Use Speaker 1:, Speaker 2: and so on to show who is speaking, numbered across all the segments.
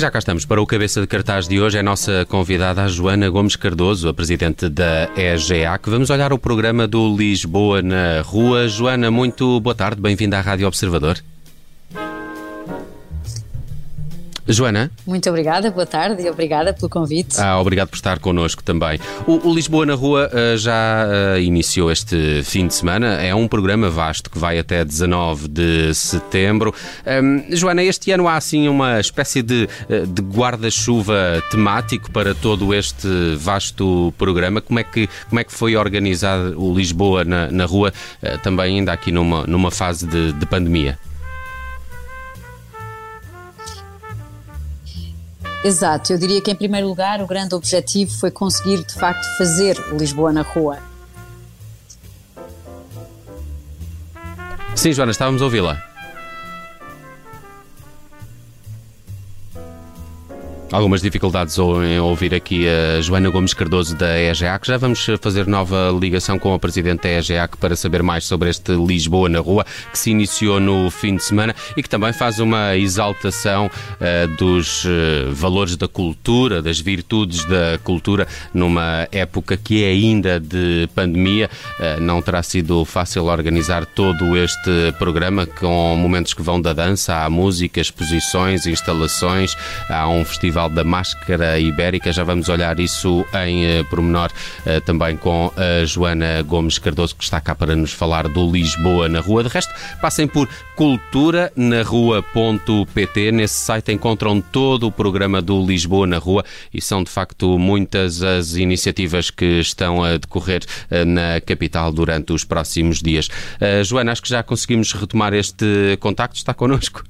Speaker 1: já cá estamos para o cabeça de cartaz de hoje. É a nossa convidada, a Joana Gomes Cardoso, a presidente da EGA, que vamos olhar o programa do Lisboa na Rua. Joana, muito boa tarde, bem-vinda à Rádio Observador. Joana?
Speaker 2: Muito obrigada, boa tarde e obrigada pelo convite.
Speaker 1: Ah, obrigado por estar connosco também. O, o Lisboa na Rua uh, já uh, iniciou este fim de semana. É um programa vasto que vai até 19 de setembro. Um, Joana, este ano há assim uma espécie de, uh, de guarda-chuva temático para todo este vasto programa. Como é que, como é que foi organizado o Lisboa na, na Rua, também ainda aqui numa, numa fase de, de pandemia?
Speaker 2: Exato, eu diria que em primeiro lugar o grande objetivo foi conseguir de facto fazer Lisboa na rua.
Speaker 1: Sim, Joana, estávamos a ouvi-la. Algumas dificuldades em ouvir aqui a Joana Gomes Cardoso da EGAC. Já vamos fazer nova ligação com a Presidente da EGAC para saber mais sobre este Lisboa na Rua, que se iniciou no fim de semana e que também faz uma exaltação uh, dos uh, valores da cultura, das virtudes da cultura, numa época que é ainda de pandemia. Uh, não terá sido fácil organizar todo este programa com momentos que vão da dança à música, exposições, instalações, há um festival Festival da Máscara Ibérica. Já vamos olhar isso em uh, pormenor uh, também com a Joana Gomes Cardoso, que está cá para nos falar do Lisboa na Rua. De resto, passem por culturanarrua.pt. Nesse site encontram todo o programa do Lisboa na Rua e são de facto muitas as iniciativas que estão a decorrer uh, na capital durante os próximos dias. Joana, acho que já conseguimos retomar este contacto. Está connosco?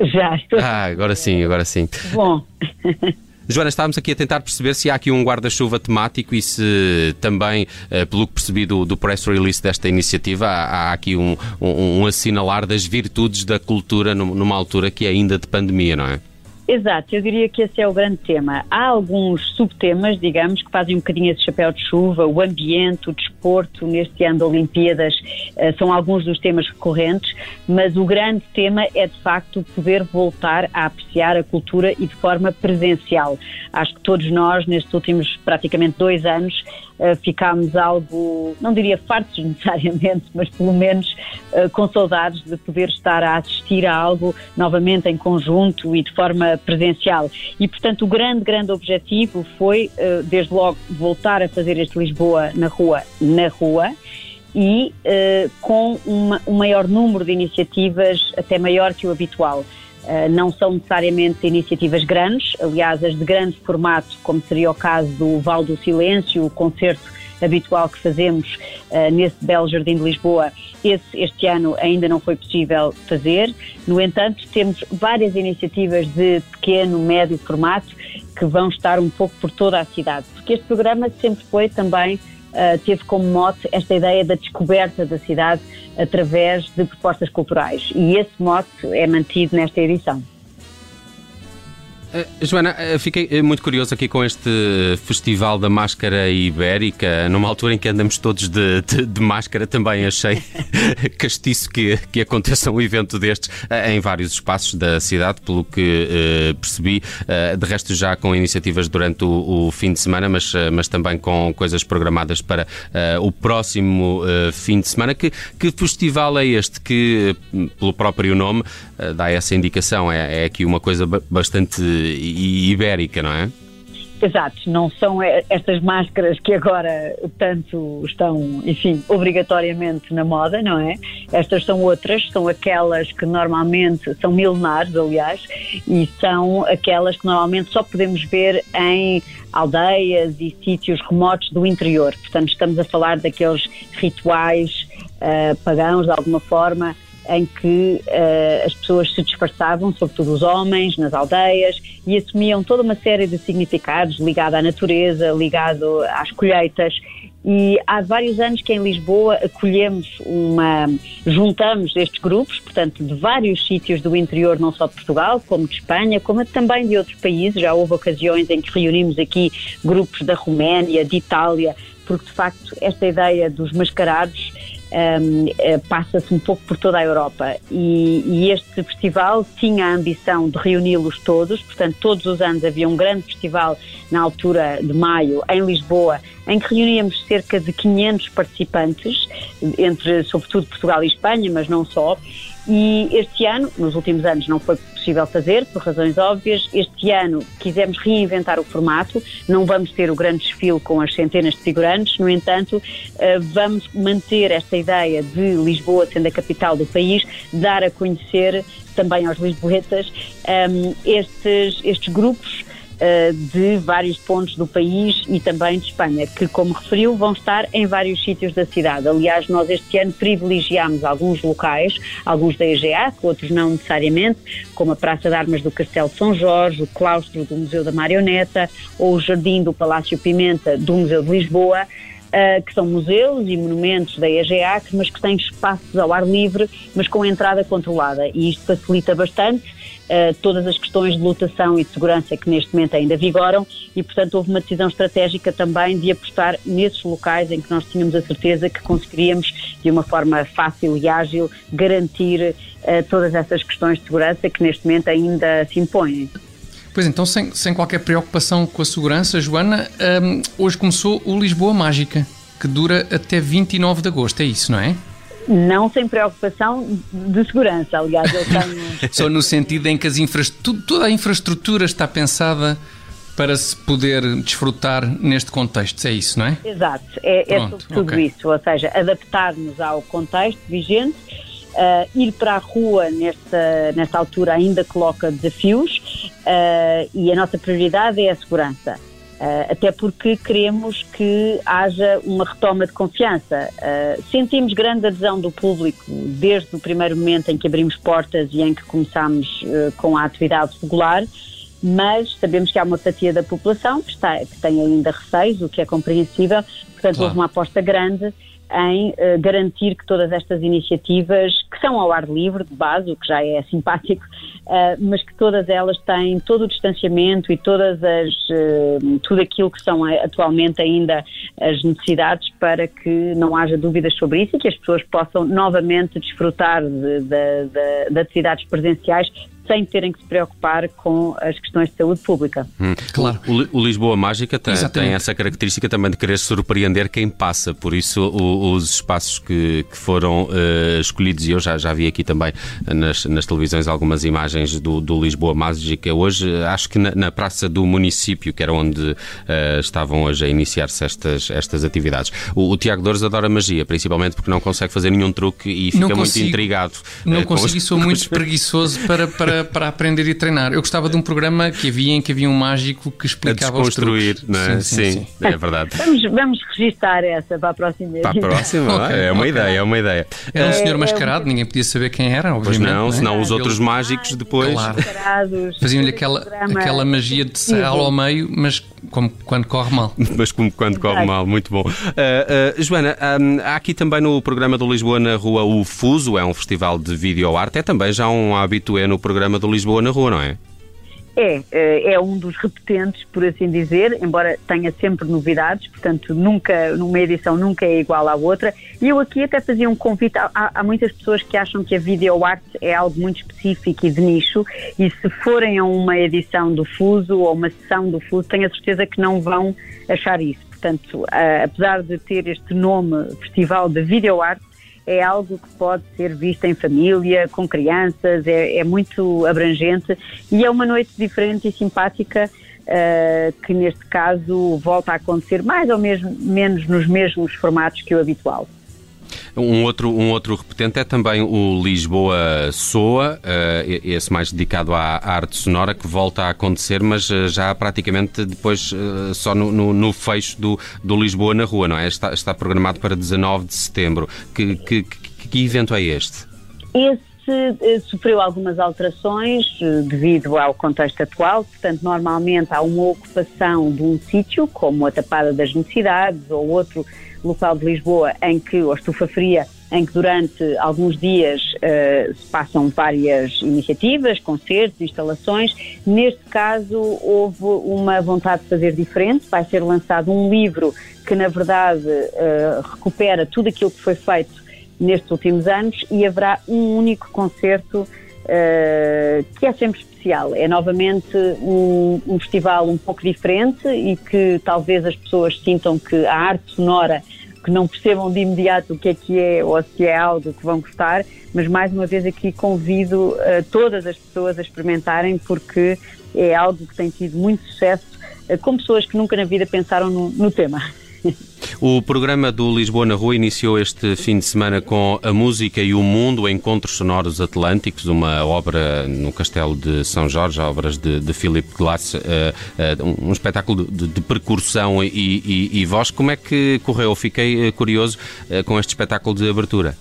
Speaker 3: Já estou.
Speaker 1: Ah, agora sim, agora sim.
Speaker 3: Bom.
Speaker 1: Joana, estávamos aqui a tentar perceber se há aqui um guarda-chuva temático e se também, eh, pelo que percebi do, do press release desta iniciativa, há, há aqui um, um, um, assinalar das virtudes da cultura numa altura que é ainda de pandemia, não é?
Speaker 3: Exato, eu diria que esse é o grande tema. Há alguns subtemas, digamos, que fazem um bocadinho esse chapéu de chuva, o ambiente, o desporto, neste ano de Olimpíadas, uh, são alguns dos temas recorrentes, mas o grande tema é de facto poder voltar a apreciar a cultura e de forma presencial. Acho que todos nós, nestes últimos praticamente dois anos, uh, ficámos algo, não diria fartos necessariamente, mas pelo menos uh, com saudades de poder estar a assistir a algo novamente em conjunto e de forma presencial. E, portanto, o grande, grande objetivo foi, uh, desde logo, voltar a fazer este Lisboa na rua, na rua, e com uma, um maior número de iniciativas, até maior que o habitual. Uh, não são necessariamente iniciativas grandes, aliás, as de grande formato, como seria o caso do Val do Silêncio, o concerto habitual que fazemos uh, nesse belo Jardim de Lisboa, esse este ano ainda não foi possível fazer. No entanto, temos várias iniciativas de pequeno, médio formato que vão estar um pouco por toda a cidade, porque este programa sempre foi também Uh, teve como mote esta ideia da descoberta da cidade através de propostas culturais. E esse mote é mantido nesta edição.
Speaker 1: Uh, Joana, uh, fiquei uh, muito curioso aqui com este Festival da Máscara Ibérica, numa altura em que andamos todos de, de, de máscara, também achei castiço que, que aconteça um evento destes em vários espaços da cidade, pelo que percebi, de resto já com iniciativas durante o, o, fim de semana, mas, mas também com coisas programadas para o próximo fim de semana. Que, que festival é este que, pelo próprio nome, dá essa indicação? É, é aqui uma coisa bastante ibérica, não é?
Speaker 3: Exato, não são estas máscaras que agora tanto estão, enfim, obrigatoriamente na moda, não é? Estas são outras, são aquelas que normalmente são milenares, aliás, e são aquelas que normalmente só podemos ver em aldeias e sítios remotos do interior. Portanto, estamos a falar daqueles rituais uh, pagãos, de alguma forma, em que uh, as pessoas se disfarçavam, sobretudo os homens, nas aldeias, e assumiam toda uma série de significados ligado à natureza, ligado às colheitas. E há vários anos que em Lisboa acolhemos uma. juntamos estes grupos, portanto, de vários sítios do interior, não só de Portugal, como de Espanha, como também de outros países. Já houve ocasiões em que reunimos aqui grupos da Roménia, de Itália, porque de facto esta ideia dos mascarados um, eh, passa-se um pouco por toda a Europa. E, e este festival tinha a ambição de reuni-los todos, portanto todos os anos havia um grande festival na altura de maio em Lisboa em que reuníamos cerca de 500 participantes, entre sobretudo Portugal e Espanha, mas não só, e este ano, nos últimos anos não foi possível fazer, por razões óbvias. Este ano quisemos reinventar o formato, não vamos ter o grande desfile com as centenas de figurantes, no entanto, eh, vamos manter esta ideia de Lisboa sendo a capital do país, dar a conhecer também aos lisboetas um, estes, estes grupos de vários pontos do país e também de Espanha, que, como referiu, vão estar em vários sítios da cidade. Aliás, nós este ano privilegiámos alguns locais, alguns da EGA, outros não necessariamente, como a Praça de Armas do Castelo São Jorge, o claustro do Museu da Marioneta ou o Jardim do Palácio Pimenta do Museu de Lisboa. Uh, que são museus e monumentos da EGAC, mas que têm espaços ao ar livre, mas com entrada controlada. E isto facilita bastante uh, todas as questões de lotação e de segurança que neste momento ainda vigoram e, portanto, houve uma decisão estratégica também de apostar nesses locais em que nós tínhamos a certeza que conseguiríamos, de uma forma fácil e ágil, garantir uh, todas essas questões de segurança que neste momento ainda se impõem.
Speaker 4: Pois então, sem, sem qualquer preocupação com a segurança, Joana, um, hoje começou o Lisboa Mágica, que dura até 29 de agosto, é isso, não é?
Speaker 3: Não sem preocupação de segurança, aliás, eu tenho...
Speaker 4: Só no sentido em que as infra... toda a infraestrutura está pensada para se poder desfrutar neste contexto, é isso, não é?
Speaker 3: Exato, é, é Pronto, tudo okay. isso, ou seja, adaptar-nos ao contexto vigente Uh, ir para a rua nesta, nesta altura ainda coloca desafios uh, e a nossa prioridade é a segurança. Uh, até porque queremos que haja uma retoma de confiança. sentimos grande adesão do público desde o primeiro momento em que abrimos portas e em que começámos com a atividade regular, mas sabemos que há uma fatia da população que, está, que tem ainda receios, o que é compreensível, portanto claro. houve uma aposta grande em uh, garantir que todas estas iniciativas, que são ao ar livre de base, o que já é simpático, uh, mas que todas elas têm todo o distanciamento e todas as uh, tudo aquilo que são atualmente ainda as necessidades para que não haja dúvidas sobre isso e que as pessoas possam novamente desfrutar de, de, de, de atividades presenciais sem terem que se preocupar com as questões de saúde pública.
Speaker 1: Hum, claro. O, o, Lisboa Mágica tem, tem, essa característica também de querer surpreender quem passa, por isso o, os espaços que, que foram uh, escolhidos, e eu já, já vi aqui também nas, nas televisões algumas imagens do, do Lisboa Mágica hoje, acho que na, na, Praça do Município, que era onde uh, estavam hoje a iniciar-se estas, estas atividades. O, o Tiago Dores adora magia, principalmente porque não consegue fazer nenhum truque e fica consigo, muito intrigado.
Speaker 4: Não uh, consigo, os... sou muito preguiçoso para, para para, aprender e treinar. Eu gostava de um programa que havia em que havia um mágico que explicava
Speaker 1: os truques. Não é? Sim, sim, sim, sim. é verdade.
Speaker 3: Vamos, vamos registar essa para a próxima vez.
Speaker 1: Para a próxima, okay, é uma okay. ideia, é uma ideia.
Speaker 4: Era um é, senhor é mascarado, é, ninguém podia saber quem era, obviamente.
Speaker 1: Pois não, é? senão os outros mágicos depois claro.
Speaker 4: faziam-lhe aquela, aquela magia de sal ao meio, mas como quando corre mal.
Speaker 1: mas como quando corre mal, muito bom. Uh, uh, Joana, um, há aqui também no programa do Lisboa na Rua o Fuso, é um festival de vídeo arte, é também já um habitué no programa programa do Lisboa na Rua, não é?
Speaker 3: É, eh, é um dos repetentes, por assim dizer, embora tenha sempre novidades, portanto, nunca, numa edição nunca é igual à outra. E eu aqui até fazia um convite. Há, há muitas pessoas que acham que a videoarte é algo muito específico e de nicho, e se forem a uma edição do Fuso ou uma sessão do Fuso, tenho a certeza que não vão achar isso. Portanto, apesar de ter este nome, Festival de Videoarte, é algo que pode ser visto em família, com crianças, é, é muito abrangente e é uma noite diferente e simpática. Uh, que neste caso volta a acontecer mais ou mesmo, menos nos mesmos formatos que o habitual.
Speaker 1: Um outro, um outro repetente é também o Lisboa Soa, uh, esse mais dedicado à arte sonora, que volta a acontecer, mas uh, já praticamente depois uh, só no, no, no, fecho do, do Lisboa na Rua, não é? Está, está programado para 19 de setembro. Que, que, que, que evento é este?
Speaker 3: Esse sofreu algumas alterações devido ao contexto atual, portanto, normalmente há uma ocupação de um sítio, como a Tapada das Necessidades ou outro local de Lisboa em que, ou estufa fria, em que durante alguns dias uh, se passam várias iniciativas, concertos, instalações. Neste caso, houve uma vontade de fazer diferente. Vai ser lançado um livro que, na verdade, uh, recupera tudo aquilo que foi feito nestes últimos anos e haverá um único concerto uh, que é sempre especial. É novamente um, um, festival um pouco diferente e que talvez as pessoas sintam que a arte sonora que não percebam de imediato o que é que é ou se é algo que vão gostar, mas mais uma vez aqui convido uh, todas as pessoas a experimentarem porque é algo que tem tido muito sucesso uh, com pessoas que nunca na vida pensaram no, no tema.
Speaker 1: O programa do Lisboa na Rua iniciou este fim de semana com A Música e o Mundo, Encontros Sonoros Atlânticos, uma obra no Castelo de São Jorge, obras de, de Philip Glass, uh, uh, um espetáculo de, de percussão e, e, e, voz. Como é que correu? Fiquei curioso uh, com este espetáculo de abertura.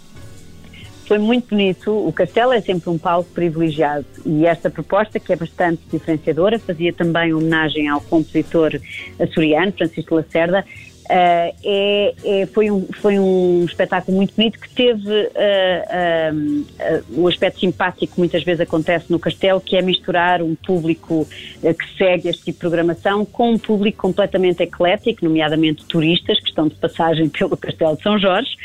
Speaker 3: Foi muito bonito. O Castelo é sempre um palco privilegiado e esta proposta, que é bastante diferenciadora, fazia também homenagem ao compositor açoriano, Francisco Lacerda, Uh, é, é, foi, um, foi um espetáculo muito bonito que teve uh, uh, o aspecto simpático que muitas vezes acontece no Castelo, que é misturar um público que segue este tipo de programação com um público completamente eclético, nomeadamente turistas que estão de passagem pelo Castelo de São Jorge,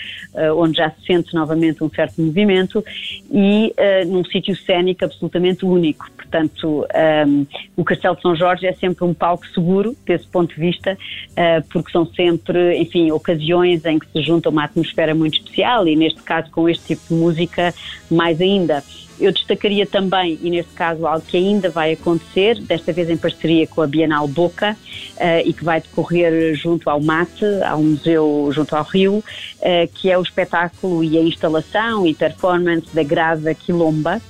Speaker 3: onde já se sente novamente um certo movimento, e num sítio cénico absolutamente único. Portanto, um, o Castelo de São Jorge é sempre um palco seguro, desse ponto de vista, porque são sempre enfim, ocasiões em que se junta uma atmosfera muito especial e neste caso com este tipo de música mais ainda. Eu destacaria também, e neste caso algo que ainda vai acontecer, desta vez em parceria com a Bienal Boca, uh, e que vai decorrer junto ao MATE, ao museu junto ao Rio, uh, que é o espetáculo e a instalação e performance da Grada Quilomba,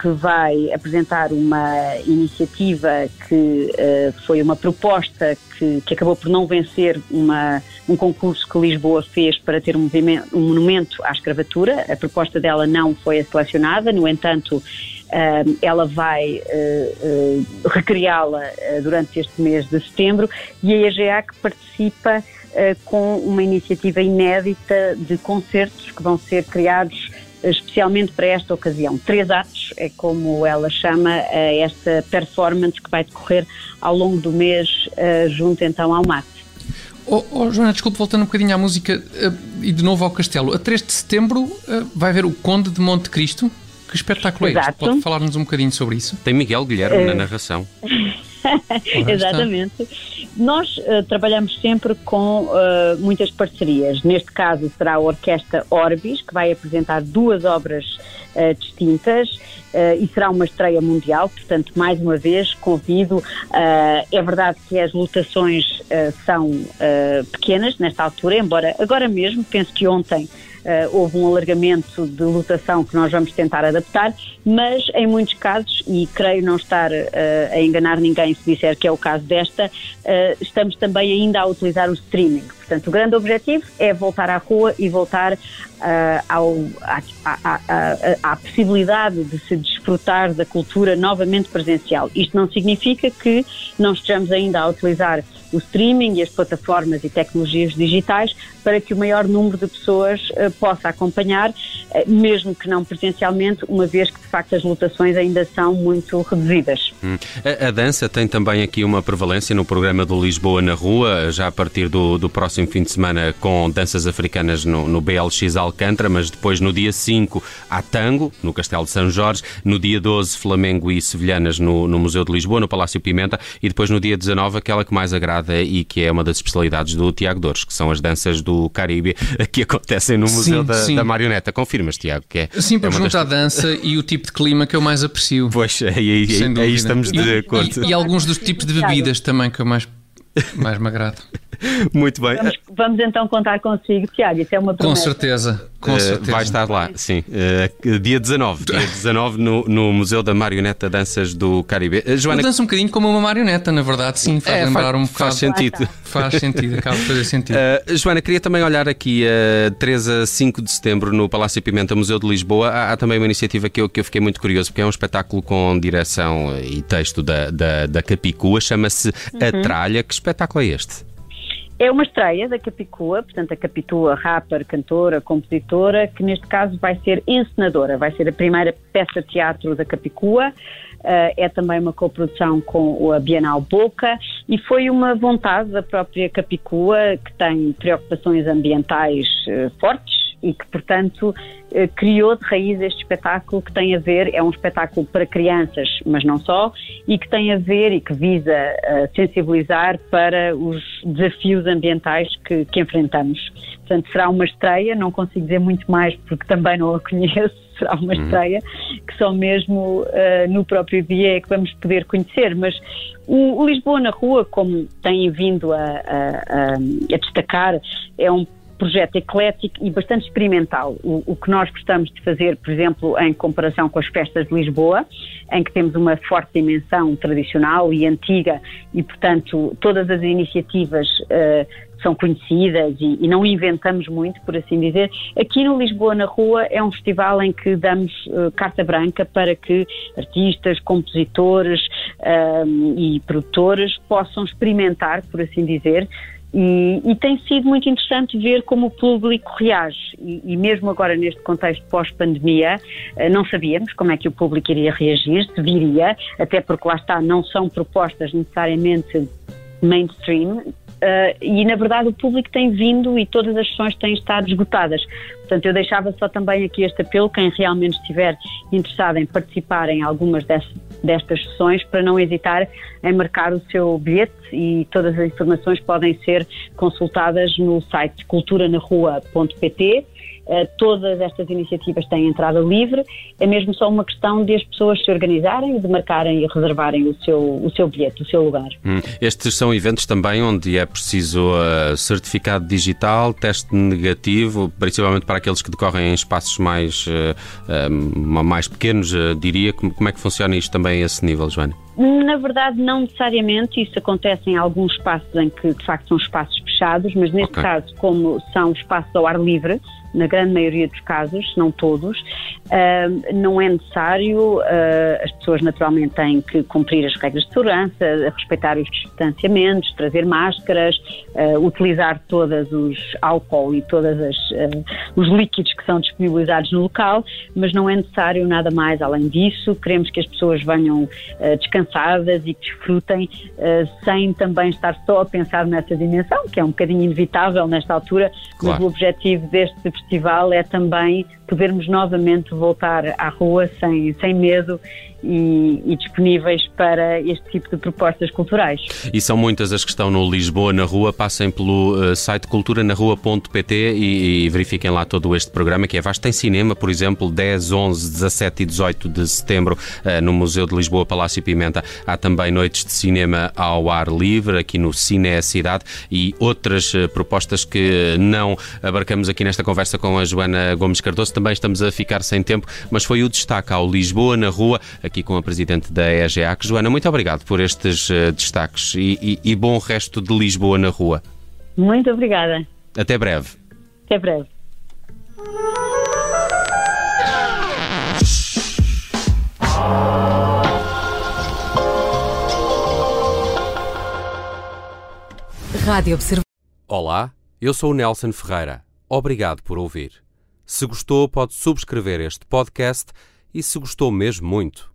Speaker 3: que vai apresentar uma iniciativa que uh, foi uma proposta que, que, acabou por não vencer uma, um concurso que Lisboa fez para ter um, um monumento à escravatura. A proposta dela não foi selecionada, no entanto, uh, ela vai uh, recriá-la durante este mês de setembro e a que participa com uma iniciativa inédita de concertos que vão ser criados especialmente para esta ocasião. Três atos é como ela chama esta performance que vai decorrer ao longo do mês eh, junto então ao MAT.
Speaker 4: Oh, oh, Joana, desculpe, voltando um bocadinho à música uh, e de novo ao Castelo. A 3 de setembro uh, vai haver o Conde de Monte Cristo. Que espetáculo Exato. é este? Pode falar-nos um bocadinho sobre isso?
Speaker 1: Tem Miguel Guilherme uh... na narração.
Speaker 3: Exatamente. Nós uh, trabalhamos sempre com uh, muitas parcerias. Neste caso será a Orquestra Orbis, que vai apresentar duas obras uh, distintas e será uma estreia mundial. Portanto, mais uma vez, convido. é verdade que as lotações são pequenas nesta altura, embora agora mesmo, penso que ontem uh, houve um alargamento de lotação que nós vamos tentar adaptar, mas em muitos casos, e creio não estar uh, a enganar ninguém se disser que é o caso desta, uh, estamos também ainda a utilizar o streaming. Portanto, o grande objetivo é voltar à rua e voltar uh, ao, à, à, à, à, possibilidade de se desfrutar da cultura novamente presencial. Isto não significa que não estejamos ainda a utilizar o streaming e as plataformas e tecnologias digitais para que o maior número de pessoas uh, possa acompanhar, uh, mesmo que não presencialmente, uma vez que de facto as lotações ainda são muito reduzidas.
Speaker 1: Hum. A, a, dança tem também aqui uma prevalência no programa do Lisboa na Rua, já a partir do, do próximo fim de semana com danças africanas no, no BLX Alcântara, mas depois no dia 5 há tango, no Castelo de São Jorge, no dia 12 Flamengo e Sevilhanas no, no Museu de Lisboa, no Palácio Pimenta, e depois no dia 19 aquela que mais agrada e que é uma das especialidades do Tiago Dores, que são as danças do Caribe que acontecem no Museu sim, da, sim. da, Marioneta. Confirmas, Tiago, que é.
Speaker 4: Sim, porque
Speaker 1: é
Speaker 4: junto das... à dança e o tipo de clima que eu mais aprecio.
Speaker 1: Pois, aí, aí, aí estamos de
Speaker 4: e,
Speaker 1: acordo.
Speaker 4: E, e, alguns dos tipos de bebidas também que eu mais, mais me agrado.
Speaker 1: Muito bem.
Speaker 3: Vamos, vamos, então contar consigo, Tiago, isso é uma promessa.
Speaker 4: Com certeza, com uh, certeza.
Speaker 1: Vai estar lá, sim. Uh, dia 19, dia 19 no, no Museu da Marioneta Danças do Caribe.
Speaker 4: Uh, Joana... Eu danço um bocadinho como uma marioneta, na verdade, sim, faz é, lembrar faz, um bocado.
Speaker 1: Faz sentido.
Speaker 4: Faz sentido, acaba de fazer sentido.
Speaker 1: Joana, queria também olhar aqui a 3 a 5 de setembro no Palácio Pimenta, Museu de Lisboa. Há, há, também uma iniciativa que eu, que eu fiquei muito curioso, porque é um espetáculo com direção e texto da, da, da Capicua, chama-se uhum. A Tralha. Que espetáculo é este?
Speaker 3: É uma estreia da Capicua, portanto a Capitua, rapper, cantora, compositora, que neste caso vai ser encenadora, vai ser a primeira peça de teatro da Capicua, uh, é também uma coprodução com a Bienal Boca e foi uma vontade da própria Capicua, que tem preocupações ambientais uh, fortes, e que, portanto, eh, criou de raiz este espetáculo que tem a ver, é um espetáculo para crianças, mas não só, e que tem a ver e que visa uh, sensibilizar para os desafios ambientais que, que enfrentamos. Portanto, será uma estreia, não consigo dizer muito mais porque também não a conheço, será uma uhum. estreia que só mesmo uh, no próprio dia é que vamos poder conhecer. Mas o, o Lisboa na Rua, como têm vindo a, a, a destacar, é um projeto eclético e bastante experimental. O, o, que nós gostamos de fazer, por exemplo, em comparação com as festas de Lisboa, em que temos uma forte dimensão tradicional e antiga e, portanto, todas as iniciativas uh, são conhecidas e, e, não inventamos muito, por assim dizer. Aqui no Lisboa na Rua é um festival em que damos uh, carta branca para que artistas, compositores uh, e produtores possam experimentar, por assim dizer, e, e, tem sido muito interessante ver como o público reage. E, e mesmo agora, neste contexto pós-pandemia, eh, não sabíamos como é que o público iria reagir, se viria, até porque lá está, não são propostas necessariamente mainstream, Uh, e na verdade o público tem vindo e todas as sessões têm estado esgotadas. Portanto, eu deixava só também aqui este apelo, quem realmente estiver interessado em participar em algumas destas sessões, para não hesitar em marcar o seu bilhete e todas as informações podem ser consultadas no site culturanarrua.pt todas estas iniciativas têm entrada livre, é mesmo só uma questão de as pessoas se organizarem, de marcarem e reservarem o seu, o seu bilhete, o seu lugar.
Speaker 1: Hum. Estes são eventos também onde é preciso uh, certificado digital, teste negativo, principalmente para aqueles que decorrem em espaços mais, uh, uh, mais pequenos, diria. Como, como é que funciona isto também a esse nível, Joana?
Speaker 3: Na verdade, não necessariamente. Isso acontece em alguns espaços em que, de facto, são espaços fechados, mas neste okay. caso, como são espaços ao ar livre, na grande maioria dos casos, se não todos, uh, não é necessário, uh, as pessoas naturalmente têm que cumprir as regras de segurança, respeitar os distanciamentos, trazer máscaras, uh, utilizar todos os álcool e todos os líquidos que são disponibilizados no local, mas não é necessário nada mais além disso. Queremos que as pessoas venham descansadas e que desfrutem sem também estar só a pensar nessa dimensão, que é um bocadinho inevitável nesta altura, claro. mas o objetivo deste festival é também podermos novamente voltar à rua sem, sem medo e, e, disponíveis para este tipo de propostas culturais.
Speaker 1: E são muitas as que estão no Lisboa na Rua. Passem pelo uh, site culturanarrua.pt e, e verifiquem lá todo este programa que é vasto. Tem cinema, por exemplo, 10, 11, 17 e 18 de setembro uh, no Museu de Lisboa, Palácio Pimenta. Há também noites de cinema ao ar livre aqui no Cine Cidade e outras uh, propostas que não abarcamos aqui nesta conversa com a Joana Gomes Cardoso. Também estamos a ficar sem tempo, mas foi o destaque ao Lisboa na Rua aqui com a Presidente da EGEAC. Joana, muito obrigado por estes uh, destaques e, e, e bom resto de Lisboa na rua.
Speaker 3: Muito obrigada.
Speaker 1: Até breve.
Speaker 3: Até breve.
Speaker 1: Rádio Observ... Olá, eu sou o Nelson Ferreira. Obrigado por ouvir. Se gostou, pode subscrever este podcast e, se gostou mesmo muito,